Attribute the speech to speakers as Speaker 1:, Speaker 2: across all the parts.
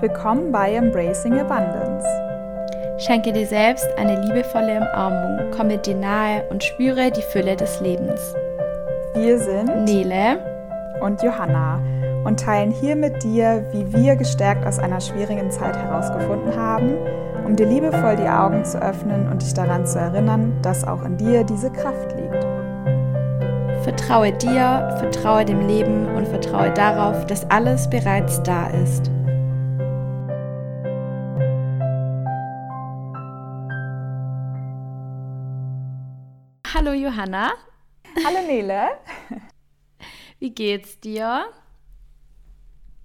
Speaker 1: Willkommen bei Embracing Abundance.
Speaker 2: Schenke dir selbst eine liebevolle Umarmung, komme dir nahe und spüre die Fülle des Lebens.
Speaker 1: Wir sind
Speaker 2: Nele
Speaker 1: und Johanna und teilen hier mit dir, wie wir gestärkt aus einer schwierigen Zeit herausgefunden haben, um dir liebevoll die Augen zu öffnen und dich daran zu erinnern, dass auch in dir diese Kraft liegt.
Speaker 2: Vertraue dir, vertraue dem Leben und vertraue darauf, dass alles bereits da ist. Hallo Johanna.
Speaker 1: Hallo Nele.
Speaker 2: Wie geht's dir?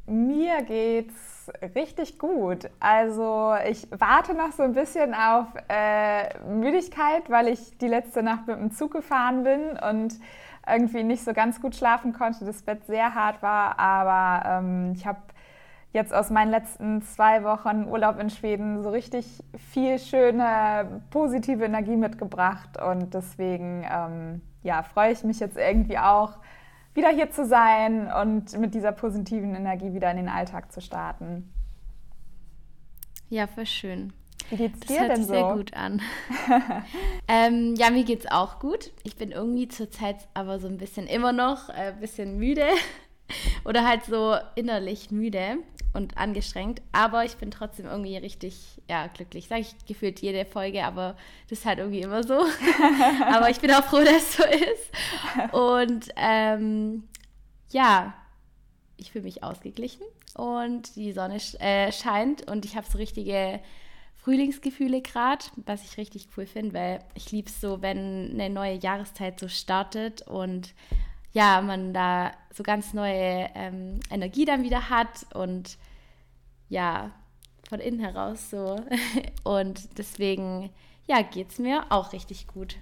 Speaker 1: Mir geht's richtig gut. Also ich warte noch so ein bisschen auf äh, Müdigkeit, weil ich die letzte Nacht mit dem Zug gefahren bin und irgendwie nicht so ganz gut schlafen konnte, das Bett sehr hart war. Aber ähm, ich habe jetzt aus meinen letzten zwei Wochen Urlaub in Schweden so richtig viel schöne, positive Energie mitgebracht. Und deswegen ähm, ja, freue ich mich jetzt irgendwie auch, wieder hier zu sein und mit dieser positiven Energie wieder in den Alltag zu starten.
Speaker 2: Ja, voll schön.
Speaker 1: Wie geht's
Speaker 2: Das
Speaker 1: dir
Speaker 2: hört
Speaker 1: denn
Speaker 2: sich
Speaker 1: so?
Speaker 2: sehr gut an. ähm, ja, mir geht's auch gut. Ich bin irgendwie zurzeit aber so ein bisschen immer noch äh, ein bisschen müde oder halt so innerlich müde und angestrengt. Aber ich bin trotzdem irgendwie richtig ja, glücklich. Sage ich gefühlt jede Folge, aber das ist halt irgendwie immer so. aber ich bin auch froh, dass es so ist. Und ähm, ja, ich fühle mich ausgeglichen und die Sonne sch- äh, scheint und ich habe so richtige Frühlingsgefühle gerade, was ich richtig cool finde, weil ich liebe es so, wenn eine neue Jahreszeit so startet und ja, man da so ganz neue ähm, Energie dann wieder hat und ja, von innen heraus so. Und deswegen, ja, geht es mir auch richtig gut.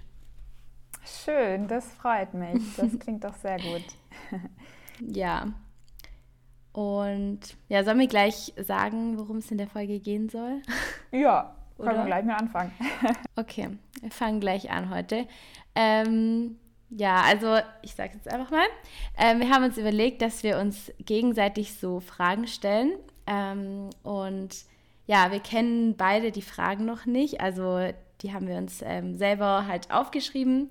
Speaker 1: Schön, das freut mich. Das klingt doch sehr gut.
Speaker 2: Ja. Und ja, sollen wir gleich sagen, worum es in der Folge gehen soll?
Speaker 1: Ja, können wir gleich mal anfangen.
Speaker 2: Okay, wir fangen gleich an heute. Ähm, ja, also ich sage jetzt einfach mal. Ähm, wir haben uns überlegt, dass wir uns gegenseitig so Fragen stellen. Ähm, und ja, wir kennen beide die Fragen noch nicht. Also die haben wir uns ähm, selber halt aufgeschrieben.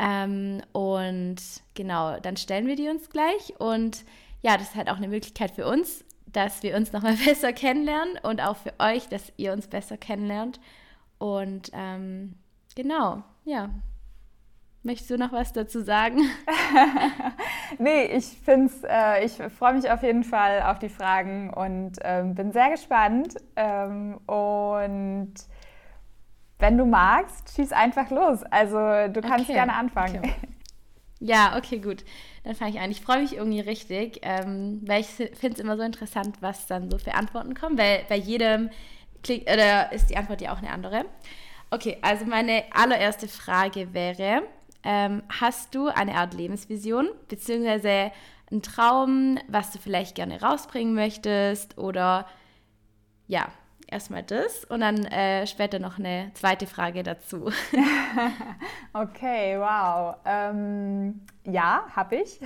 Speaker 2: Ähm, und genau, dann stellen wir die uns gleich. Und ja, das ist halt auch eine Möglichkeit für uns, dass wir uns nochmal besser kennenlernen und auch für euch, dass ihr uns besser kennenlernt. Und ähm, genau, ja. Möchtest du noch was dazu sagen?
Speaker 1: Nee, ich find's, äh, ich freue mich auf jeden Fall auf die Fragen und ähm, bin sehr gespannt. Ähm, und wenn du magst, schieß einfach los. Also du kannst
Speaker 2: Okay,
Speaker 1: gerne anfangen.
Speaker 2: okay. Ja, okay, gut. Dann fange ich an. Ich freue mich irgendwie richtig, ähm, weil ich finde es immer so interessant, was dann so für Antworten kommen, weil bei jedem klingt, oder ist die Antwort ja auch eine andere. Okay, also meine allererste Frage wäre, ähm, hast du eine Art Lebensvision, beziehungsweise einen Traum, was du vielleicht gerne rausbringen möchtest oder ja, erstmal das und dann äh, später noch eine zweite Frage dazu.
Speaker 1: Okay, wow. Ähm, ja, habe ich.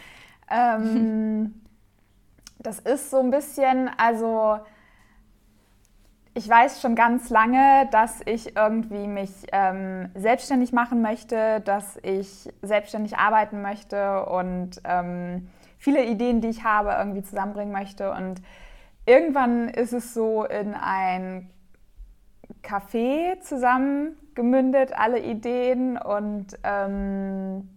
Speaker 1: ähm, das ist so ein bisschen, also ich weiß schon ganz lange, dass ich irgendwie mich ähm, selbstständig machen möchte, dass ich selbstständig arbeiten möchte und ähm, viele Ideen, die ich habe, irgendwie zusammenbringen möchte. Und irgendwann ist es so in ein Café zusammengemündet, alle Ideen. Und ähm,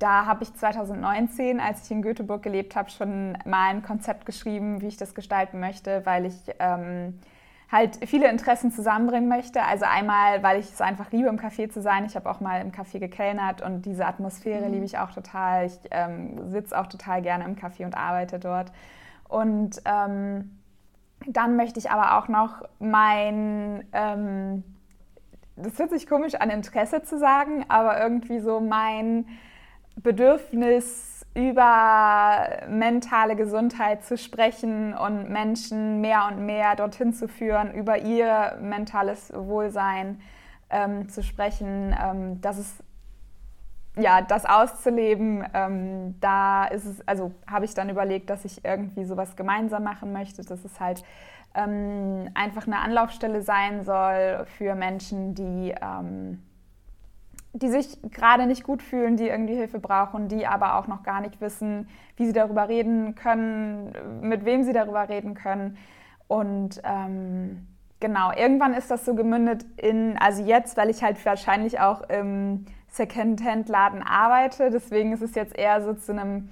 Speaker 1: da habe ich 2019, als ich in Göteborg gelebt habe, schon mal ein Konzept geschrieben, wie ich das gestalten möchte, weil ich ähm, halt viele Interessen zusammenbringen möchte. Also einmal, weil ich es einfach liebe, im Café zu sein. Ich habe auch mal im Café gekellnert und diese Atmosphäre liebe ich auch total. Ich ähm, sitze auch total gerne im Café und arbeite dort. Und ähm, dann möchte ich aber auch noch mein, ähm, das hört sich komisch an, Interesse zu sagen, aber irgendwie so mein Bedürfnis über mentale Gesundheit zu sprechen und Menschen mehr und mehr dorthin zu führen, über ihr mentales Wohlsein ähm, zu sprechen. Ähm, das ist ja, das auszuleben, ähm, da ist es, also habe ich dann überlegt, dass ich irgendwie sowas gemeinsam machen möchte, dass es halt ähm, einfach eine Anlaufstelle sein soll für Menschen, die, ähm, die sich gerade nicht gut fühlen, die irgendwie Hilfe brauchen, die aber auch noch gar nicht wissen, wie sie darüber reden können, mit wem sie darüber reden können. Und ähm, genau, irgendwann ist das so gemündet in, also jetzt, weil ich halt wahrscheinlich auch im Secondhand-Laden arbeite. Deswegen ist es jetzt eher so zu einem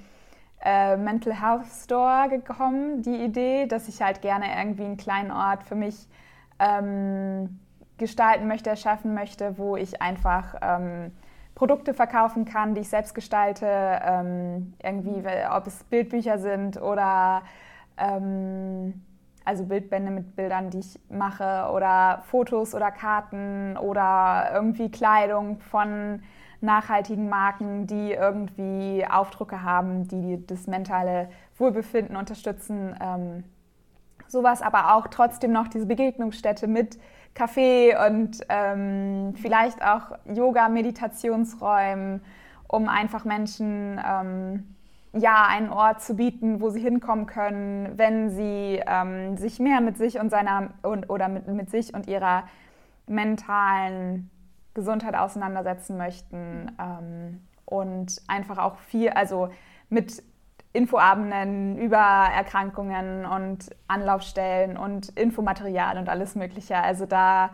Speaker 1: äh, Mental Health Store gekommen, die Idee, dass ich halt gerne irgendwie einen kleinen Ort für mich ähm, gestalten möchte, erschaffen möchte, wo ich einfach ähm, Produkte verkaufen kann, die ich selbst gestalte, ähm, irgendwie, ob es Bildbücher sind oder ähm, also Bildbände mit Bildern, die ich mache oder Fotos oder Karten oder irgendwie Kleidung von nachhaltigen Marken, die irgendwie Aufdrucke haben, die das mentale Wohlbefinden unterstützen. Ähm, sowas, aber auch trotzdem noch diese Begegnungsstätte mit Kaffee und ähm, vielleicht auch Yoga-Meditationsräumen, um einfach Menschen ähm, ja, einen Ort zu bieten, wo sie hinkommen können, wenn sie ähm, sich mehr mit sich und seiner und, oder mit, mit sich und ihrer mentalen Gesundheit auseinandersetzen möchten ähm, und einfach auch viel, also mit Infoabenden über Erkrankungen und Anlaufstellen und Infomaterial und alles Mögliche. Also da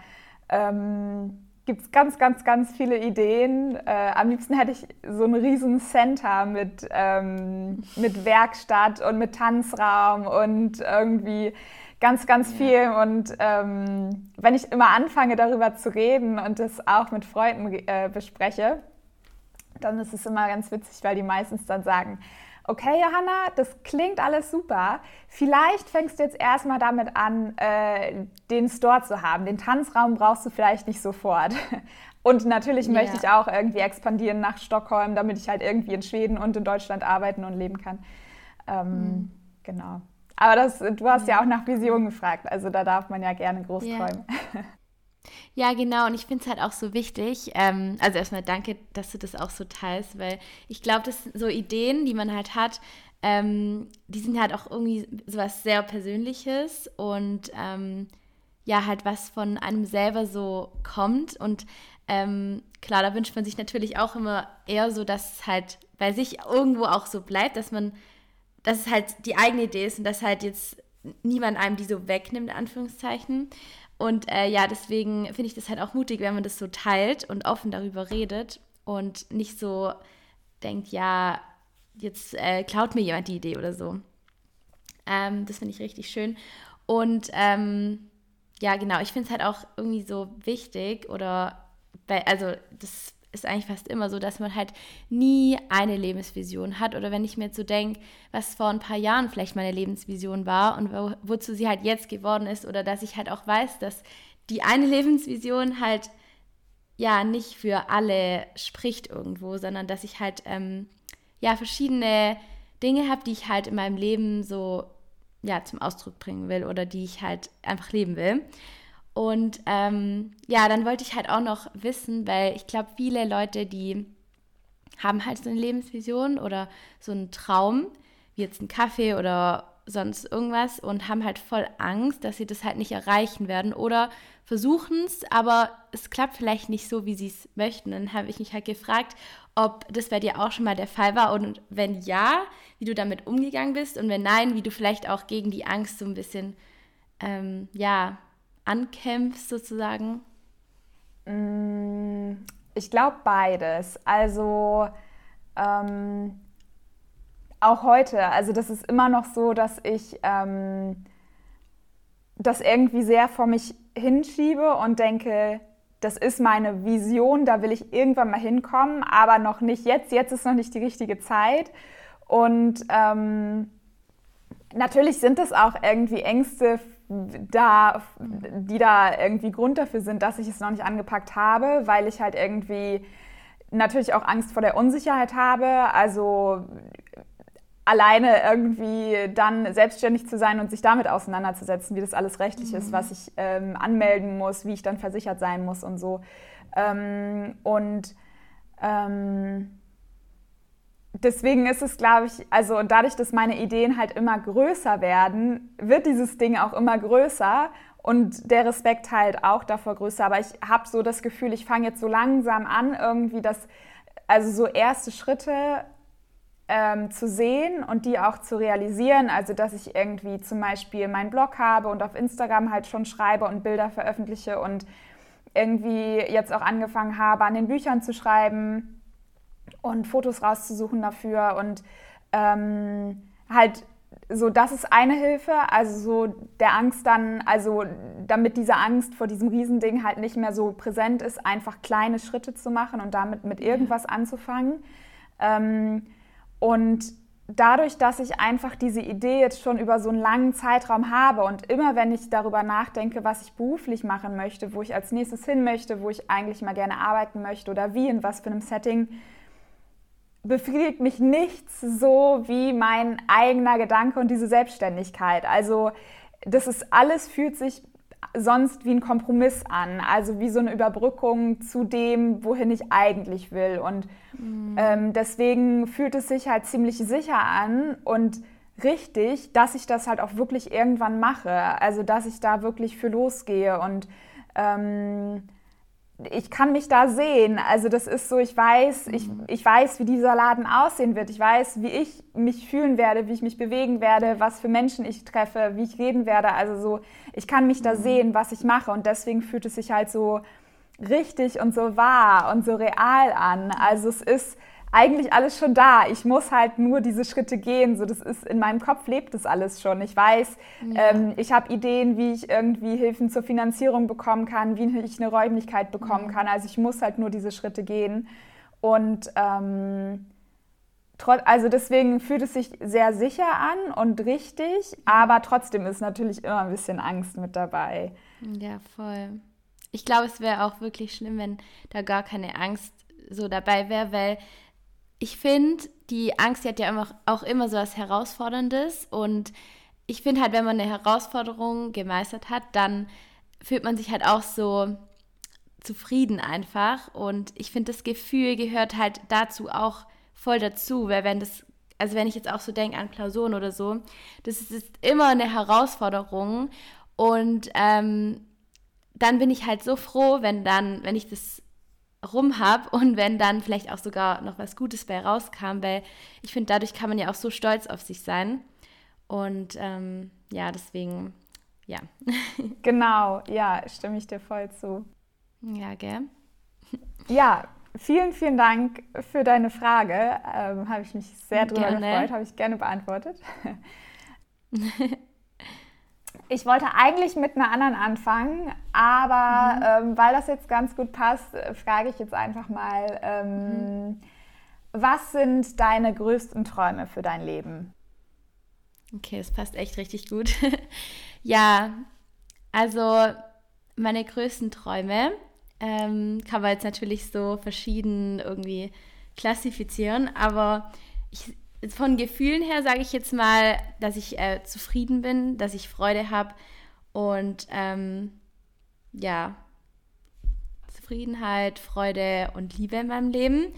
Speaker 1: ähm, gibt es ganz, ganz, ganz viele Ideen. Äh, am liebsten hätte ich so ein riesen Center mit, ähm, mit Werkstatt und mit Tanzraum und irgendwie ganz, ganz viel. Und ähm, wenn ich immer anfange, darüber zu reden und das auch mit Freunden äh, bespreche, dann ist es immer ganz witzig, weil die meistens dann sagen, okay, Johanna, das klingt alles super. Vielleicht fängst du jetzt erstmal damit an, äh, den Store zu haben. Den Tanzraum brauchst du vielleicht nicht sofort. Und natürlich yeah. möchte ich auch irgendwie expandieren nach Stockholm, damit ich halt irgendwie in Schweden und in Deutschland arbeiten und leben kann. Ähm, mhm. Genau. Aber das, du hast ja. ja auch nach Visionen gefragt, also da darf man ja gerne groß yeah. träumen.
Speaker 2: Ja, genau. Und ich finde es halt auch so wichtig. Ähm, also erstmal danke, dass du das auch so teilst, weil ich glaube, dass so Ideen, die man halt hat, ähm, die sind halt auch irgendwie sowas sehr Persönliches und ähm, ja, halt was von einem selber so kommt. Und ähm, klar, da wünscht man sich natürlich auch immer eher so, dass es halt bei sich irgendwo auch so bleibt, dass man dass es halt die eigene Idee ist und dass halt jetzt niemand einem die so wegnimmt, in Anführungszeichen. Und äh, ja, deswegen finde ich das halt auch mutig, wenn man das so teilt und offen darüber redet und nicht so denkt, ja, jetzt äh, klaut mir jemand die Idee oder so. Ähm, das finde ich richtig schön. Und ähm, ja, genau, ich finde es halt auch irgendwie so wichtig oder, also das ist eigentlich fast immer so, dass man halt nie eine Lebensvision hat. Oder wenn ich mir jetzt so denke, was vor ein paar Jahren vielleicht meine Lebensvision war und wo, wozu sie halt jetzt geworden ist, oder dass ich halt auch weiß, dass die eine Lebensvision halt ja nicht für alle spricht irgendwo, sondern dass ich halt ähm, ja verschiedene Dinge habe, die ich halt in meinem Leben so ja zum Ausdruck bringen will oder die ich halt einfach leben will. Und ähm, ja, dann wollte ich halt auch noch wissen, weil ich glaube, viele Leute, die haben halt so eine Lebensvision oder so einen Traum, wie jetzt ein Kaffee oder sonst irgendwas und haben halt voll Angst, dass sie das halt nicht erreichen werden oder versuchen es, aber es klappt vielleicht nicht so, wie sie es möchten. Dann habe ich mich halt gefragt, ob das bei dir auch schon mal der Fall war und wenn ja, wie du damit umgegangen bist und wenn nein, wie du vielleicht auch gegen die Angst so ein bisschen, ähm, ja, ankämpfst sozusagen?
Speaker 1: Mm, ich glaube beides. Also ähm, auch heute, also das ist immer noch so, dass ich ähm, das irgendwie sehr vor mich hinschiebe und denke, das ist meine Vision, da will ich irgendwann mal hinkommen, aber noch nicht jetzt. Jetzt ist noch nicht die richtige Zeit. Und ähm, natürlich sind es auch irgendwie Ängste da, die da irgendwie Grund dafür sind, dass ich es noch nicht angepackt habe, weil ich halt irgendwie natürlich auch Angst vor der Unsicherheit habe. Also alleine irgendwie dann selbstständig zu sein und sich damit auseinanderzusetzen, wie das alles rechtlich mhm. ist, was ich ähm, anmelden muss, wie ich dann versichert sein muss und so. Ähm, und ähm, deswegen ist es, glaube ich, also dadurch, dass meine Ideen halt immer größer werden, wird dieses Ding auch immer größer und der Respekt halt auch davor größer. Aber ich habe so das Gefühl, ich fange jetzt so langsam an, irgendwie das, also so erste Schritte ähm, zu sehen und die auch zu realisieren. Also, dass ich irgendwie zum Beispiel meinen Blog habe und auf Instagram halt schon schreibe und Bilder veröffentliche und irgendwie jetzt auch angefangen habe, an den Büchern zu schreiben und Fotos rauszusuchen dafür und ähm, halt so, das ist eine Hilfe, also so der Angst dann, also damit diese Angst vor diesem Riesending halt nicht mehr so präsent ist, einfach kleine Schritte zu machen und damit mit irgendwas anzufangen. Ähm, und dadurch, dass ich einfach diese Idee jetzt schon über so einen langen Zeitraum habe und immer wenn ich darüber nachdenke, was ich beruflich machen möchte, wo ich als nächstes hin möchte, wo ich eigentlich mal gerne arbeiten möchte oder wie, in was für einem Setting, befriedigt mich nichts so wie mein eigener Gedanke und diese Selbstständigkeit. Also das ist alles fühlt sich sonst wie ein Kompromiss an, also wie so eine Überbrückung zu dem, wohin ich eigentlich will. Und mhm. ähm, deswegen fühlt es sich halt ziemlich sicher an und richtig, dass ich das halt auch wirklich irgendwann mache. Also dass ich da wirklich für losgehe und ähm, ich kann mich da sehen. Also das ist so, ich weiß, ich, mhm. ich weiß, wie dieser Laden aussehen wird. Ich weiß, wie ich mich fühlen werde, wie ich mich bewegen werde, was für Menschen ich treffe, wie ich reden werde. Also so, ich kann mich da mhm. sehen, was ich mache. Und deswegen fühlt es sich halt so richtig und so wahr und so real an. Also es ist eigentlich alles schon da. Ich muss halt nur diese Schritte gehen. So, das ist in meinem Kopf lebt das alles schon. Ich weiß, ja. ähm, ich habe Ideen, wie ich irgendwie Hilfen zur Finanzierung bekommen kann, wie ich eine Räumlichkeit bekommen mhm. kann. Also ich muss halt nur diese Schritte gehen. Und ähm, also deswegen fühlt es sich sehr sicher an und richtig, aber trotzdem ist natürlich immer ein bisschen Angst mit dabei.
Speaker 2: Ja, voll. Ich glaube, es wäre auch wirklich schlimm, wenn da gar keine Angst so dabei wäre, weil ich finde, die Angst, die hat ja immer, auch immer so was Herausforderndes. Und ich finde halt, wenn man eine Herausforderung gemeistert hat, dann fühlt man sich halt auch so zufrieden einfach. Und ich finde, das Gefühl gehört halt dazu auch voll dazu, weil wenn das, also wenn ich jetzt auch so denke an Klausuren oder so, das ist, ist immer eine Herausforderung. Und ähm, dann bin ich halt so froh, wenn dann, wenn ich das rum habe und wenn dann vielleicht auch sogar noch was Gutes bei rauskam, weil ich finde, dadurch kann man ja auch so stolz auf sich sein. Und ähm, ja, deswegen, ja.
Speaker 1: genau, ja, stimme ich dir voll zu.
Speaker 2: Ja, gell?
Speaker 1: Ja, vielen, vielen Dank für deine Frage. Ähm, habe ich mich sehr drüber gefreut, habe ich gerne beantwortet. Ich wollte eigentlich mit einer anderen anfangen, aber mhm. ähm, weil das jetzt ganz gut passt, äh, frage ich jetzt einfach mal, ähm, mhm. was sind deine größten Träume für dein Leben?
Speaker 2: Okay, das passt echt richtig gut. ja, also meine größten Träume ähm, kann man jetzt natürlich so verschieden irgendwie klassifizieren, aber ich von Gefühlen her sage ich jetzt mal, dass ich äh, zufrieden bin, dass ich Freude habe und ähm, ja, Zufriedenheit, Freude und Liebe in meinem Leben.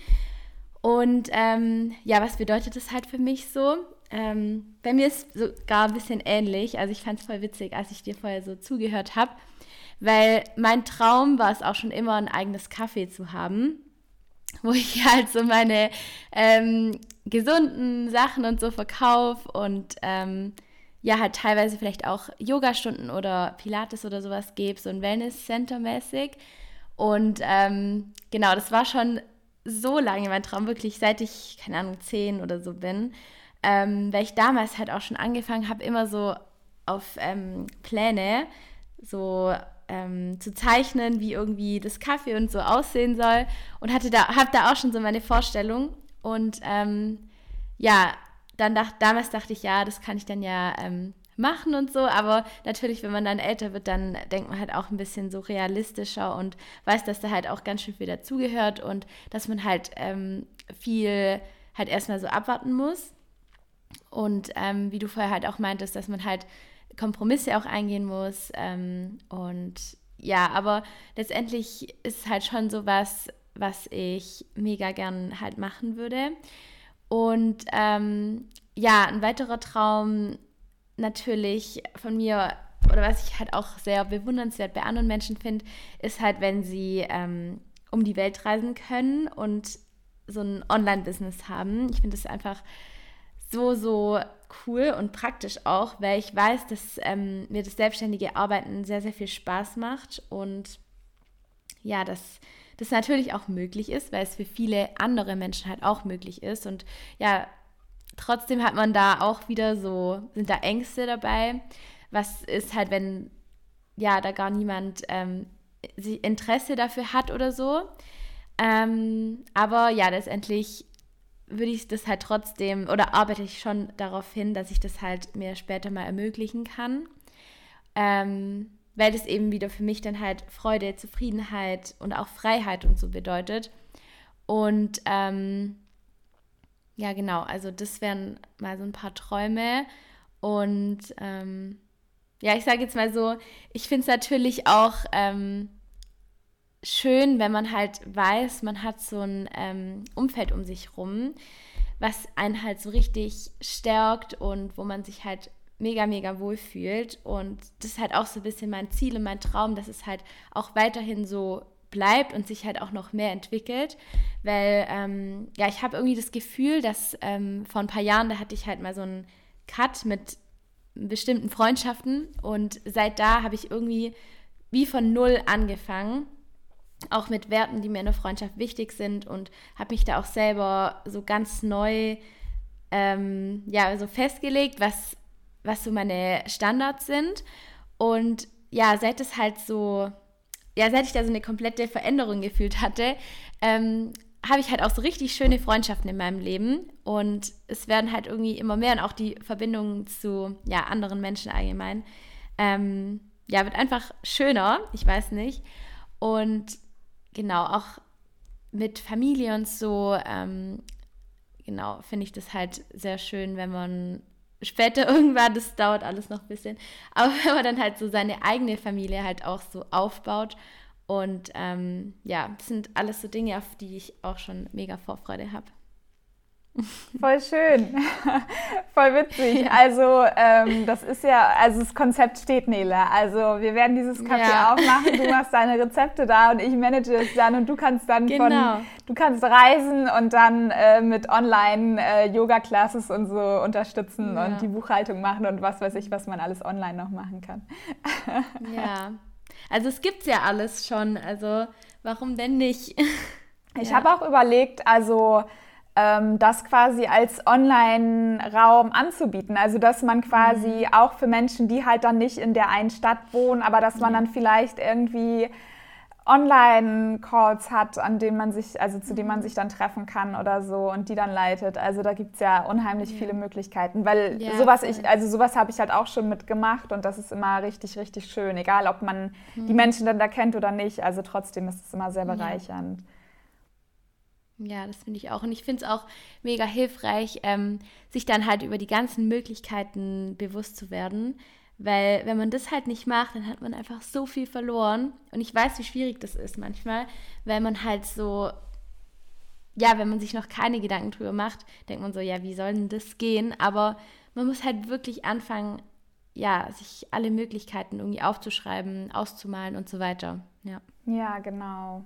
Speaker 2: Und ähm, ja, was bedeutet das halt für mich so? Ähm, bei mir ist sogar ein bisschen ähnlich. Also ich fand es voll witzig, als ich dir vorher so zugehört habe, weil mein Traum war es auch schon immer, ein eigenes Kaffee zu haben wo ich halt so meine ähm, gesunden Sachen und so verkaufe und ähm, ja, halt teilweise vielleicht auch Yogastunden oder Pilates oder sowas gebe, so ein Wellness-Center mäßig. Und ähm, genau, das war schon so lange mein Traum, wirklich seit ich, keine Ahnung, zehn oder so bin, ähm, weil ich damals halt auch schon angefangen habe, immer so auf ähm, Pläne, so ähm, zu zeichnen, wie irgendwie das Kaffee und so aussehen soll. Und hatte da, habe da auch schon so meine Vorstellung. Und ähm, ja, dann dacht, damals dachte ich, ja, das kann ich dann ja ähm, machen und so, aber natürlich, wenn man dann älter wird, dann denkt man halt auch ein bisschen so realistischer und weiß, dass da halt auch ganz schön viel dazugehört und dass man halt ähm, viel halt erstmal so abwarten muss. Und ähm, wie du vorher halt auch meintest, dass man halt Kompromisse auch eingehen muss. Ähm, und ja, aber letztendlich ist halt schon so was, was ich mega gern halt machen würde. Und ähm, ja, ein weiterer Traum natürlich von mir, oder was ich halt auch sehr bewundernswert bei anderen Menschen finde, ist halt, wenn sie ähm, um die Welt reisen können und so ein Online-Business haben. Ich finde das einfach so, so cool und praktisch auch, weil ich weiß, dass ähm, mir das selbstständige Arbeiten sehr, sehr viel Spaß macht und ja, dass das natürlich auch möglich ist, weil es für viele andere Menschen halt auch möglich ist und ja, trotzdem hat man da auch wieder so, sind da Ängste dabei. Was ist halt, wenn ja, da gar niemand ähm, Interesse dafür hat oder so. Ähm, aber ja, letztendlich würde ich das halt trotzdem oder arbeite ich schon darauf hin, dass ich das halt mir später mal ermöglichen kann. Ähm, weil das eben wieder für mich dann halt Freude, Zufriedenheit und auch Freiheit und so bedeutet. Und ähm, ja, genau, also das wären mal so ein paar Träume. Und ähm, ja, ich sage jetzt mal so, ich finde es natürlich auch ähm, schön, wenn man halt weiß, man hat so ein ähm, Umfeld um sich rum, was einen halt so richtig stärkt und wo man sich halt mega, mega wohl fühlt. Und das ist halt auch so ein bisschen mein Ziel und mein Traum, dass es halt auch weiterhin so bleibt und sich halt auch noch mehr entwickelt. Weil, ähm, ja, ich habe irgendwie das Gefühl, dass ähm, vor ein paar Jahren, da hatte ich halt mal so einen Cut mit bestimmten Freundschaften und seit da habe ich irgendwie wie von null angefangen auch mit Werten, die mir in der Freundschaft wichtig sind und habe mich da auch selber so ganz neu ähm, ja, so festgelegt, was, was so meine Standards sind. Und ja, seit es halt so, ja, seit ich da so eine komplette Veränderung gefühlt hatte, ähm, habe ich halt auch so richtig schöne Freundschaften in meinem Leben und es werden halt irgendwie immer mehr und auch die Verbindungen zu ja, anderen Menschen allgemein, ähm, ja, wird einfach schöner, ich weiß nicht. Und genau, auch mit Familie und so, ähm, genau, finde ich das halt sehr schön, wenn man später irgendwann, das dauert alles noch ein bisschen, aber wenn man dann halt so seine eigene Familie halt auch so aufbaut. Und ähm, ja, das sind alles so Dinge, auf die ich auch schon mega Vorfreude habe.
Speaker 1: Voll schön, voll witzig. Also ähm, das ist ja, also das Konzept steht, Nele. Also wir werden dieses Café ja. aufmachen, du machst deine Rezepte da und ich manage es dann und du kannst dann genau. von, du kannst reisen und dann äh, mit Online-Yoga-Classes äh, und so unterstützen ja. und die Buchhaltung machen und was weiß ich, was man alles online noch machen kann.
Speaker 2: ja, also es gibt ja alles schon, also warum denn nicht?
Speaker 1: Ich ja. habe auch überlegt, also das quasi als Online-Raum anzubieten. Also dass man quasi mhm. auch für Menschen, die halt dann nicht in der einen Stadt wohnen, aber dass man dann vielleicht irgendwie Online-Calls hat, an denen man sich, also zu denen man mhm. sich dann treffen kann oder so und die dann leitet. Also da gibt es ja unheimlich ja. viele Möglichkeiten. Weil ja, sowas ich, also sowas habe ich halt auch schon mitgemacht und das ist immer richtig, richtig schön. Egal ob man mhm. die Menschen dann da kennt oder nicht. Also trotzdem ist es immer sehr bereichernd. Ja.
Speaker 2: Ja, das finde ich auch. Und ich finde es auch mega hilfreich, ähm, sich dann halt über die ganzen Möglichkeiten bewusst zu werden. Weil wenn man das halt nicht macht, dann hat man einfach so viel verloren. Und ich weiß, wie schwierig das ist manchmal, weil man halt so, ja, wenn man sich noch keine Gedanken drüber macht, denkt man so, ja, wie soll denn das gehen? Aber man muss halt wirklich anfangen, ja, sich alle Möglichkeiten irgendwie aufzuschreiben, auszumalen und so weiter. Ja,
Speaker 1: ja genau.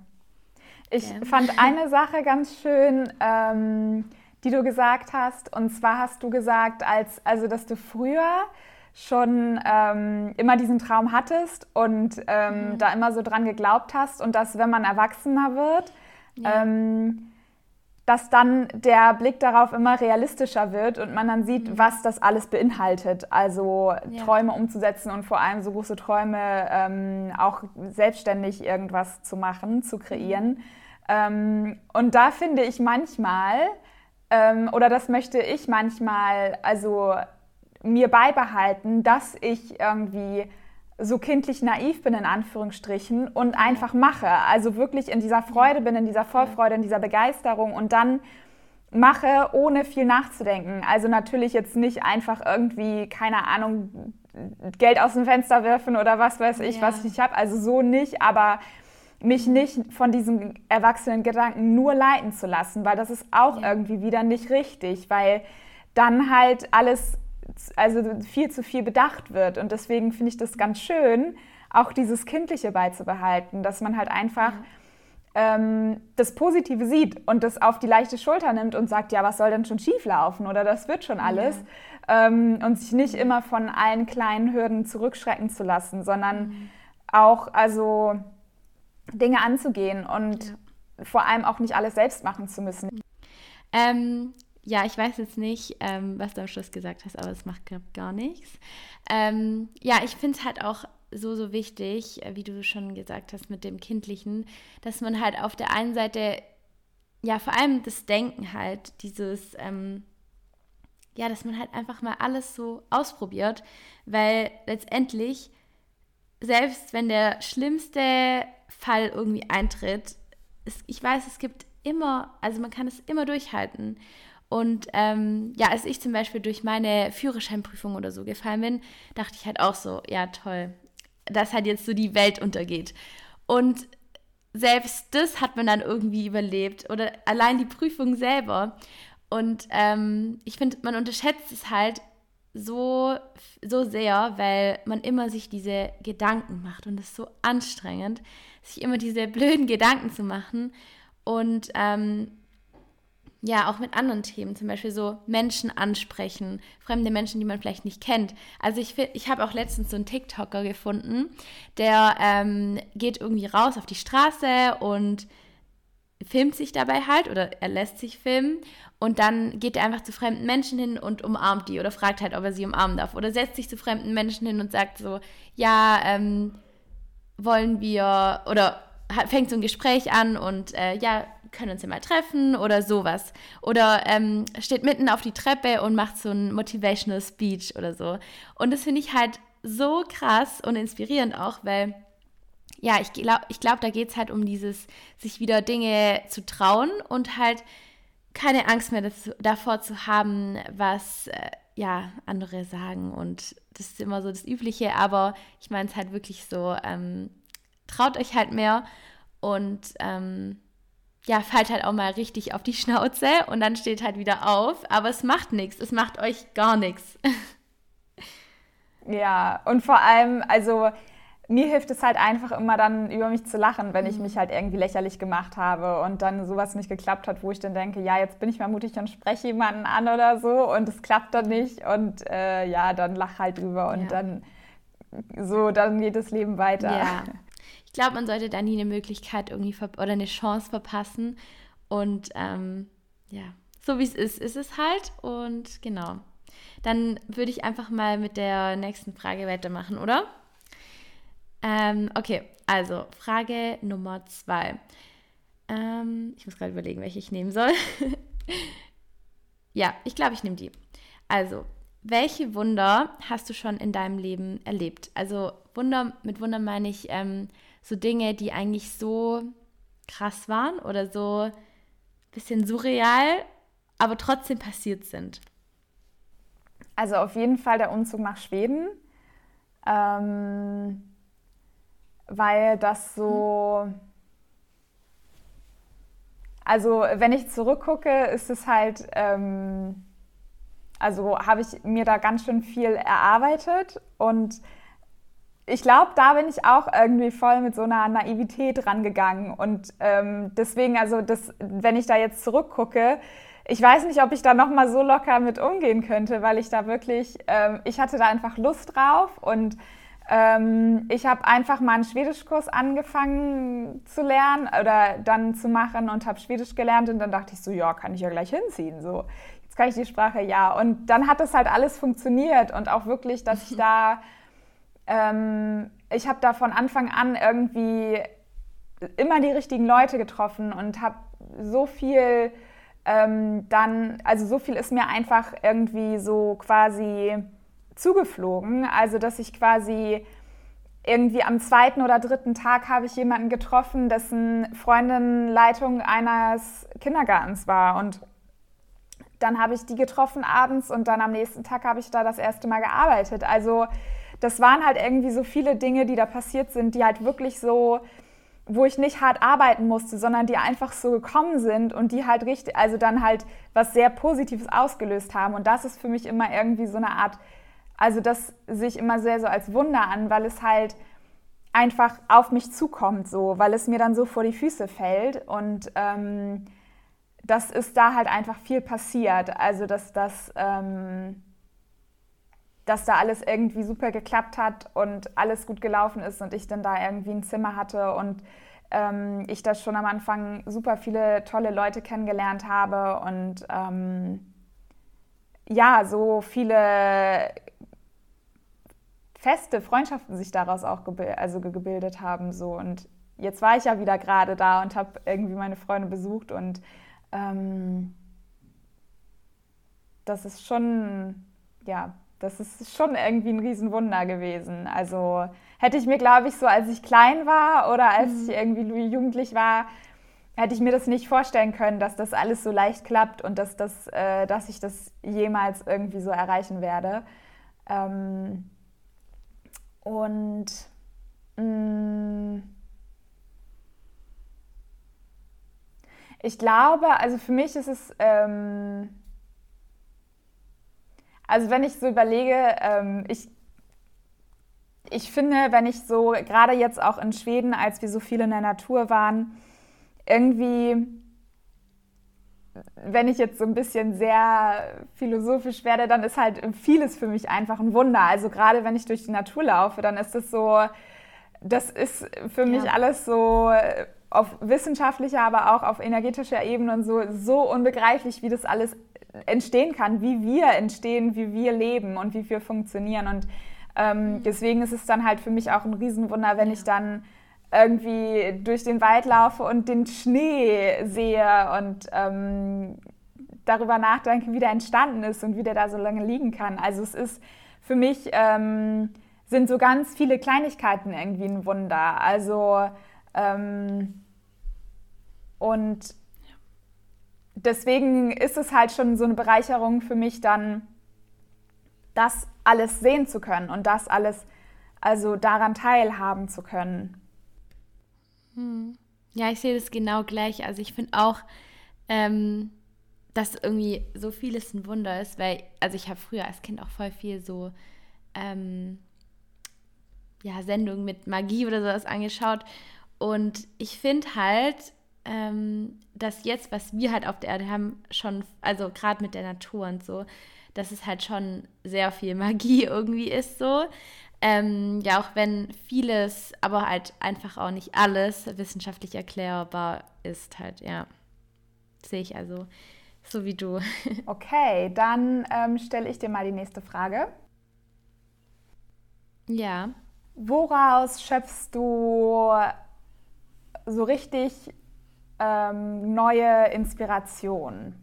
Speaker 1: Ich ja. fand eine Sache ganz schön, ähm, die du gesagt hast. Und zwar hast du gesagt, als, also dass du früher schon ähm, immer diesen Traum hattest und ähm, mhm. da immer so dran geglaubt hast und dass, wenn man erwachsener wird, ja. ähm, dass dann der Blick darauf immer realistischer wird und man dann sieht, mhm. was das alles beinhaltet. Also ja. Träume umzusetzen und vor allem so große Träume ähm, auch selbstständig irgendwas zu machen, zu kreieren. Mhm. Ähm, und da finde ich manchmal, ähm, oder das möchte ich manchmal, also mir beibehalten, dass ich irgendwie so kindlich naiv bin, in Anführungsstrichen, und einfach mache. Also wirklich in dieser Freude bin, in dieser Vorfreude, in dieser Begeisterung und dann mache, ohne viel nachzudenken. Also natürlich jetzt nicht einfach irgendwie, keine Ahnung, Geld aus dem Fenster werfen oder was weiß ich, ja. was ich habe. Also so nicht, aber mich nicht von diesen erwachsenen Gedanken nur leiten zu lassen, weil das ist auch ja. irgendwie wieder nicht richtig, weil dann halt alles also viel zu viel bedacht wird. Und deswegen finde ich das ganz schön, auch dieses Kindliche beizubehalten, dass man halt einfach ähm, das Positive sieht und das auf die leichte Schulter nimmt und sagt, ja, was soll denn schon schief laufen oder das wird schon alles. Ja. Ähm, und sich nicht immer von allen kleinen Hürden zurückschrecken zu lassen, sondern mhm. auch also Dinge anzugehen und ja. vor allem auch nicht alles selbst machen zu müssen.
Speaker 2: Ähm, ja, ich weiß jetzt nicht, ähm, was du am Schluss gesagt hast, aber es macht gar nichts. Ähm, ja, ich finde es halt auch so, so wichtig, äh, wie du schon gesagt hast, mit dem Kindlichen, dass man halt auf der einen Seite, ja, vor allem das Denken halt, dieses, ähm, ja, dass man halt einfach mal alles so ausprobiert, weil letztendlich, selbst wenn der schlimmste Fall irgendwie eintritt, es, ich weiß, es gibt immer, also man kann es immer durchhalten. Und ähm, ja, als ich zum Beispiel durch meine Führerscheinprüfung oder so gefallen bin, dachte ich halt auch so, ja toll, dass halt jetzt so die Welt untergeht. Und selbst das hat man dann irgendwie überlebt oder allein die Prüfung selber. Und ähm, ich finde, man unterschätzt es halt so, so sehr, weil man immer sich diese Gedanken macht und es ist so anstrengend, sich immer diese blöden Gedanken zu machen. Und ähm, ja, auch mit anderen Themen, zum Beispiel so Menschen ansprechen, fremde Menschen, die man vielleicht nicht kennt. Also ich, ich habe auch letztens so einen TikToker gefunden, der ähm, geht irgendwie raus auf die Straße und filmt sich dabei halt oder er lässt sich filmen und dann geht er einfach zu fremden Menschen hin und umarmt die oder fragt halt, ob er sie umarmen darf oder setzt sich zu fremden Menschen hin und sagt so, ja, ähm, wollen wir oder fängt so ein Gespräch an und äh, ja, können uns ja mal treffen oder sowas. Oder ähm, steht mitten auf die Treppe und macht so ein Motivational Speech oder so. Und das finde ich halt so krass und inspirierend auch, weil ja, ich glaube, ich glaub, da geht es halt um dieses, sich wieder Dinge zu trauen und halt keine Angst mehr dazu, davor zu haben, was äh, ja andere sagen. Und das ist immer so das Übliche, aber ich meine es halt wirklich so, ähm, traut euch halt mehr und ähm, ja, fallt halt auch mal richtig auf die Schnauze und dann steht halt wieder auf. Aber es macht nichts, es macht euch gar nichts.
Speaker 1: Ja, und vor allem, also mir hilft es halt einfach immer dann über mich zu lachen, wenn ich mhm. mich halt irgendwie lächerlich gemacht habe und dann sowas nicht geklappt hat, wo ich dann denke, ja, jetzt bin ich mal mutig und spreche jemanden an oder so und es klappt dann nicht und äh, ja, dann lach halt drüber und ja. dann so, dann geht das Leben weiter.
Speaker 2: Ja. Ich glaube, man sollte da nie eine Möglichkeit irgendwie oder eine Chance verpassen. Und ähm, ja, so wie es ist, ist es halt. Und genau. Dann würde ich einfach mal mit der nächsten Frage weitermachen, oder? Ähm, okay, also Frage Nummer zwei. Ähm, ich muss gerade überlegen, welche ich nehmen soll. ja, ich glaube, ich nehme die. Also, welche Wunder hast du schon in deinem Leben erlebt? Also Wunder, mit Wunder meine ich ähm, so Dinge, die eigentlich so krass waren oder so ein bisschen surreal, aber trotzdem passiert sind?
Speaker 1: Also auf jeden Fall der Umzug nach Schweden, ähm, weil das so... Also wenn ich zurückgucke, ist es halt... Ähm, also habe ich mir da ganz schön viel erarbeitet. Und ich glaube, da bin ich auch irgendwie voll mit so einer Naivität rangegangen. Und ähm, deswegen, also das, wenn ich da jetzt zurückgucke, ich weiß nicht, ob ich da noch mal so locker mit umgehen könnte, weil ich da wirklich, ähm, ich hatte da einfach Lust drauf. Und ähm, ich habe einfach mal einen Schwedischkurs angefangen zu lernen oder dann zu machen und habe Schwedisch gelernt. Und dann dachte ich so, ja, kann ich ja gleich hinziehen, so jetzt kann ich die Sprache, ja. Und dann hat das halt alles funktioniert und auch wirklich, dass ich da ähm, ich habe da von Anfang an irgendwie immer die richtigen Leute getroffen und habe so viel ähm, dann, also so viel ist mir einfach irgendwie so quasi zugeflogen. Also dass ich quasi irgendwie am zweiten oder dritten Tag habe ich jemanden getroffen, dessen Freundin Leitung eines Kindergartens war und dann habe ich die getroffen abends und dann am nächsten Tag habe ich da das erste Mal gearbeitet. Also das waren halt irgendwie so viele Dinge, die da passiert sind, die halt wirklich so wo ich nicht hart arbeiten musste, sondern die einfach so gekommen sind und die halt richtig, also dann halt was sehr Positives ausgelöst haben. Und das ist für mich immer irgendwie so eine Art, also das sehe ich immer sehr so als Wunder an, weil es halt einfach auf mich zukommt, so, weil es mir dann so vor die Füße fällt und ähm, das ist da halt einfach viel passiert. Also dass das ähm, dass da alles irgendwie super geklappt hat und alles gut gelaufen ist und ich dann da irgendwie ein Zimmer hatte und ähm, ich da schon am Anfang super viele tolle Leute kennengelernt habe und ähm, ja, so viele feste Freundschaften sich daraus auch gebil also gebildet haben. So. Und jetzt war ich ja wieder gerade da und habe irgendwie meine Freunde besucht und ähm, das ist schon, ja, das ist schon irgendwie ein Riesenwunder gewesen. Also hätte ich mir, glaube ich, so als ich klein war oder als mhm. ich irgendwie jugendlich war, hätte ich mir das nicht vorstellen können, dass das alles so leicht klappt und dass, das, äh, dass ich das jemals irgendwie so erreichen werde. Ähm, und mh, ich glaube, also für mich ist es ähm, also wenn ich so überlege, ähm, ich, ich finde, wenn ich so, gerade jetzt auch in Schweden, als wir so viel in der Natur waren, irgendwie, wenn ich jetzt so ein bisschen sehr philosophisch werde, dann ist halt vieles für mich einfach ein Wunder. Also gerade wenn ich durch die Natur laufe, dann ist das so, das ist für mich ja. alles so auf wissenschaftlicher, aber auch auf energetischer Ebene und so, so unbegreiflich, wie das alles entstehen kann, wie wir entstehen, wie wir leben und wie wir funktionieren. Und ähm, mhm. deswegen ist es dann halt für mich auch ein Riesenwunder, wenn ich dann irgendwie durch den Wald laufe und den Schnee sehe und ähm, darüber nachdenke, wie der entstanden ist und wie der da so lange liegen kann. Also es ist für mich ähm, sind so ganz viele Kleinigkeiten irgendwie ein Wunder. Also ähm, und deswegen ist es halt schon so eine Bereicherung für mich, dann das alles sehen zu können und das alles, also daran teilhaben zu können.
Speaker 2: Hm. Ja, ich sehe das genau gleich. Also ich finde auch, ähm, dass irgendwie so vieles ein Wunder ist, weil, also ich habe früher als Kind auch voll viel so ähm, ja, Sendungen mit Magie oder sowas angeschaut. Und ich finde halt, ähm, dass jetzt, was wir halt auf der Erde haben, schon, also gerade mit der Natur und so, dass es halt schon sehr viel Magie irgendwie ist so. Ähm, ja, auch wenn vieles, aber halt einfach auch nicht alles wissenschaftlich erklärbar ist, halt, ja. Sehe ich also so wie du.
Speaker 1: okay, dann ähm, stelle ich dir mal die nächste Frage.
Speaker 2: Ja.
Speaker 1: Woraus schöpfst du so richtig ähm, neue Inspiration,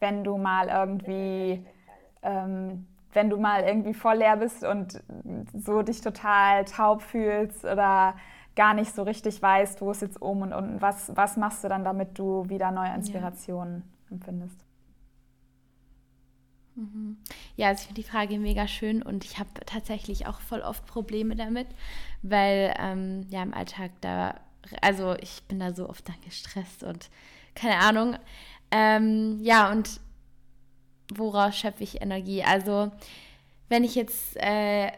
Speaker 1: wenn du mal irgendwie, ähm, wenn du mal irgendwie voll leer bist und so dich total taub fühlst oder gar nicht so richtig weißt, wo es jetzt oben und unten, was, was machst du dann, damit du wieder neue Inspirationen ja. empfindest?
Speaker 2: Mhm. Ja, also ich finde die Frage mega schön und ich habe tatsächlich auch voll oft Probleme damit, weil ähm, ja im Alltag da also ich bin da so oft dann gestresst und keine Ahnung. Ähm, ja, und woraus schöpfe ich Energie? Also, wenn ich jetzt äh,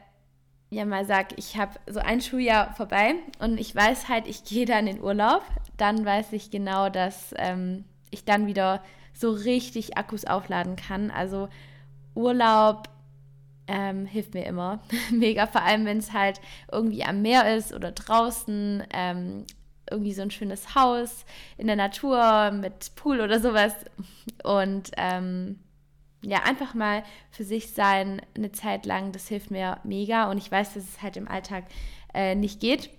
Speaker 2: ja mal sage, ich habe so ein Schuljahr vorbei und ich weiß halt, ich gehe dann in Urlaub, dann weiß ich genau, dass ähm, ich dann wieder so richtig Akkus aufladen kann. Also Urlaub ähm, hilft mir immer mega, vor allem wenn es halt irgendwie am Meer ist oder draußen, ähm, irgendwie so ein schönes Haus in der Natur mit Pool oder sowas. Und ähm, ja, einfach mal für sich sein eine Zeit lang, das hilft mir mega. Und ich weiß, dass es halt im Alltag äh, nicht geht.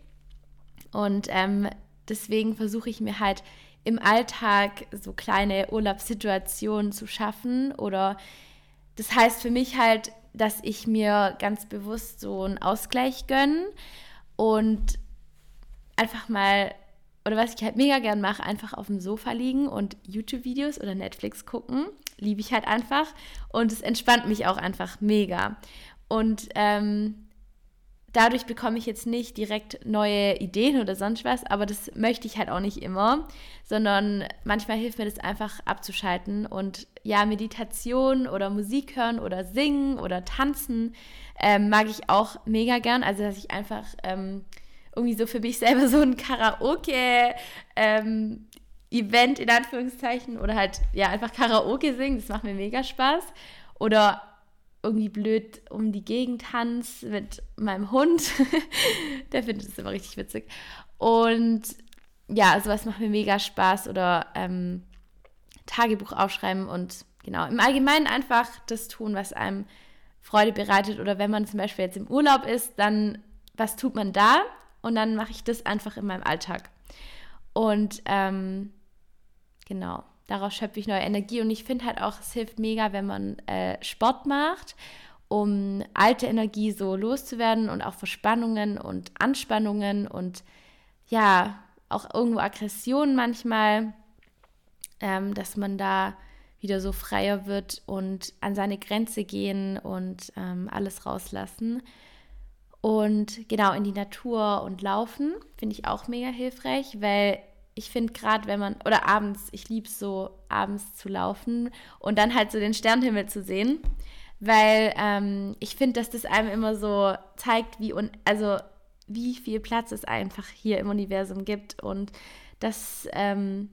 Speaker 2: Und ähm, deswegen versuche ich mir halt im Alltag so kleine Urlaubssituationen zu schaffen. Oder das heißt für mich halt, dass ich mir ganz bewusst so einen Ausgleich gönne und einfach mal, oder was ich halt mega gern mache, einfach auf dem Sofa liegen und YouTube-Videos oder Netflix gucken. Liebe ich halt einfach. Und es entspannt mich auch einfach mega. Und ähm, dadurch bekomme ich jetzt nicht direkt neue Ideen oder sonst was, aber das möchte ich halt auch nicht immer, sondern manchmal hilft mir das einfach abzuschalten und ja, Meditation oder Musik hören oder singen oder tanzen ähm, mag ich auch mega gern, also dass ich einfach ähm, irgendwie so für mich selber so ein Karaoke ähm, Event in Anführungszeichen oder halt ja einfach Karaoke singen, das macht mir mega Spaß. Oder irgendwie blöd um die Gegend tanz mit meinem Hund. Der findet es immer richtig witzig. Und ja, sowas macht mir mega Spaß oder ähm, Tagebuch aufschreiben und genau, im Allgemeinen einfach das tun, was einem Freude bereitet oder wenn man zum Beispiel jetzt im Urlaub ist, dann was tut man da? Und dann mache ich das einfach in meinem Alltag. Und ähm, genau daraus schöpfe ich neue Energie. Und ich finde halt auch, es hilft mega, wenn man äh, Sport macht, um alte Energie so loszuwerden und auch Verspannungen und Anspannungen und ja, auch irgendwo Aggressionen manchmal, ähm, dass man da wieder so freier wird und an seine Grenze gehen und ähm, alles rauslassen. Und genau in die Natur und laufen finde ich auch mega hilfreich, weil ich finde gerade, wenn man, oder abends, ich liebe es so, abends zu laufen und dann halt so den Sternenhimmel zu sehen, weil ähm, ich finde, dass das einem immer so zeigt, wie, un also wie viel Platz es einfach hier im Universum gibt und dass, ähm,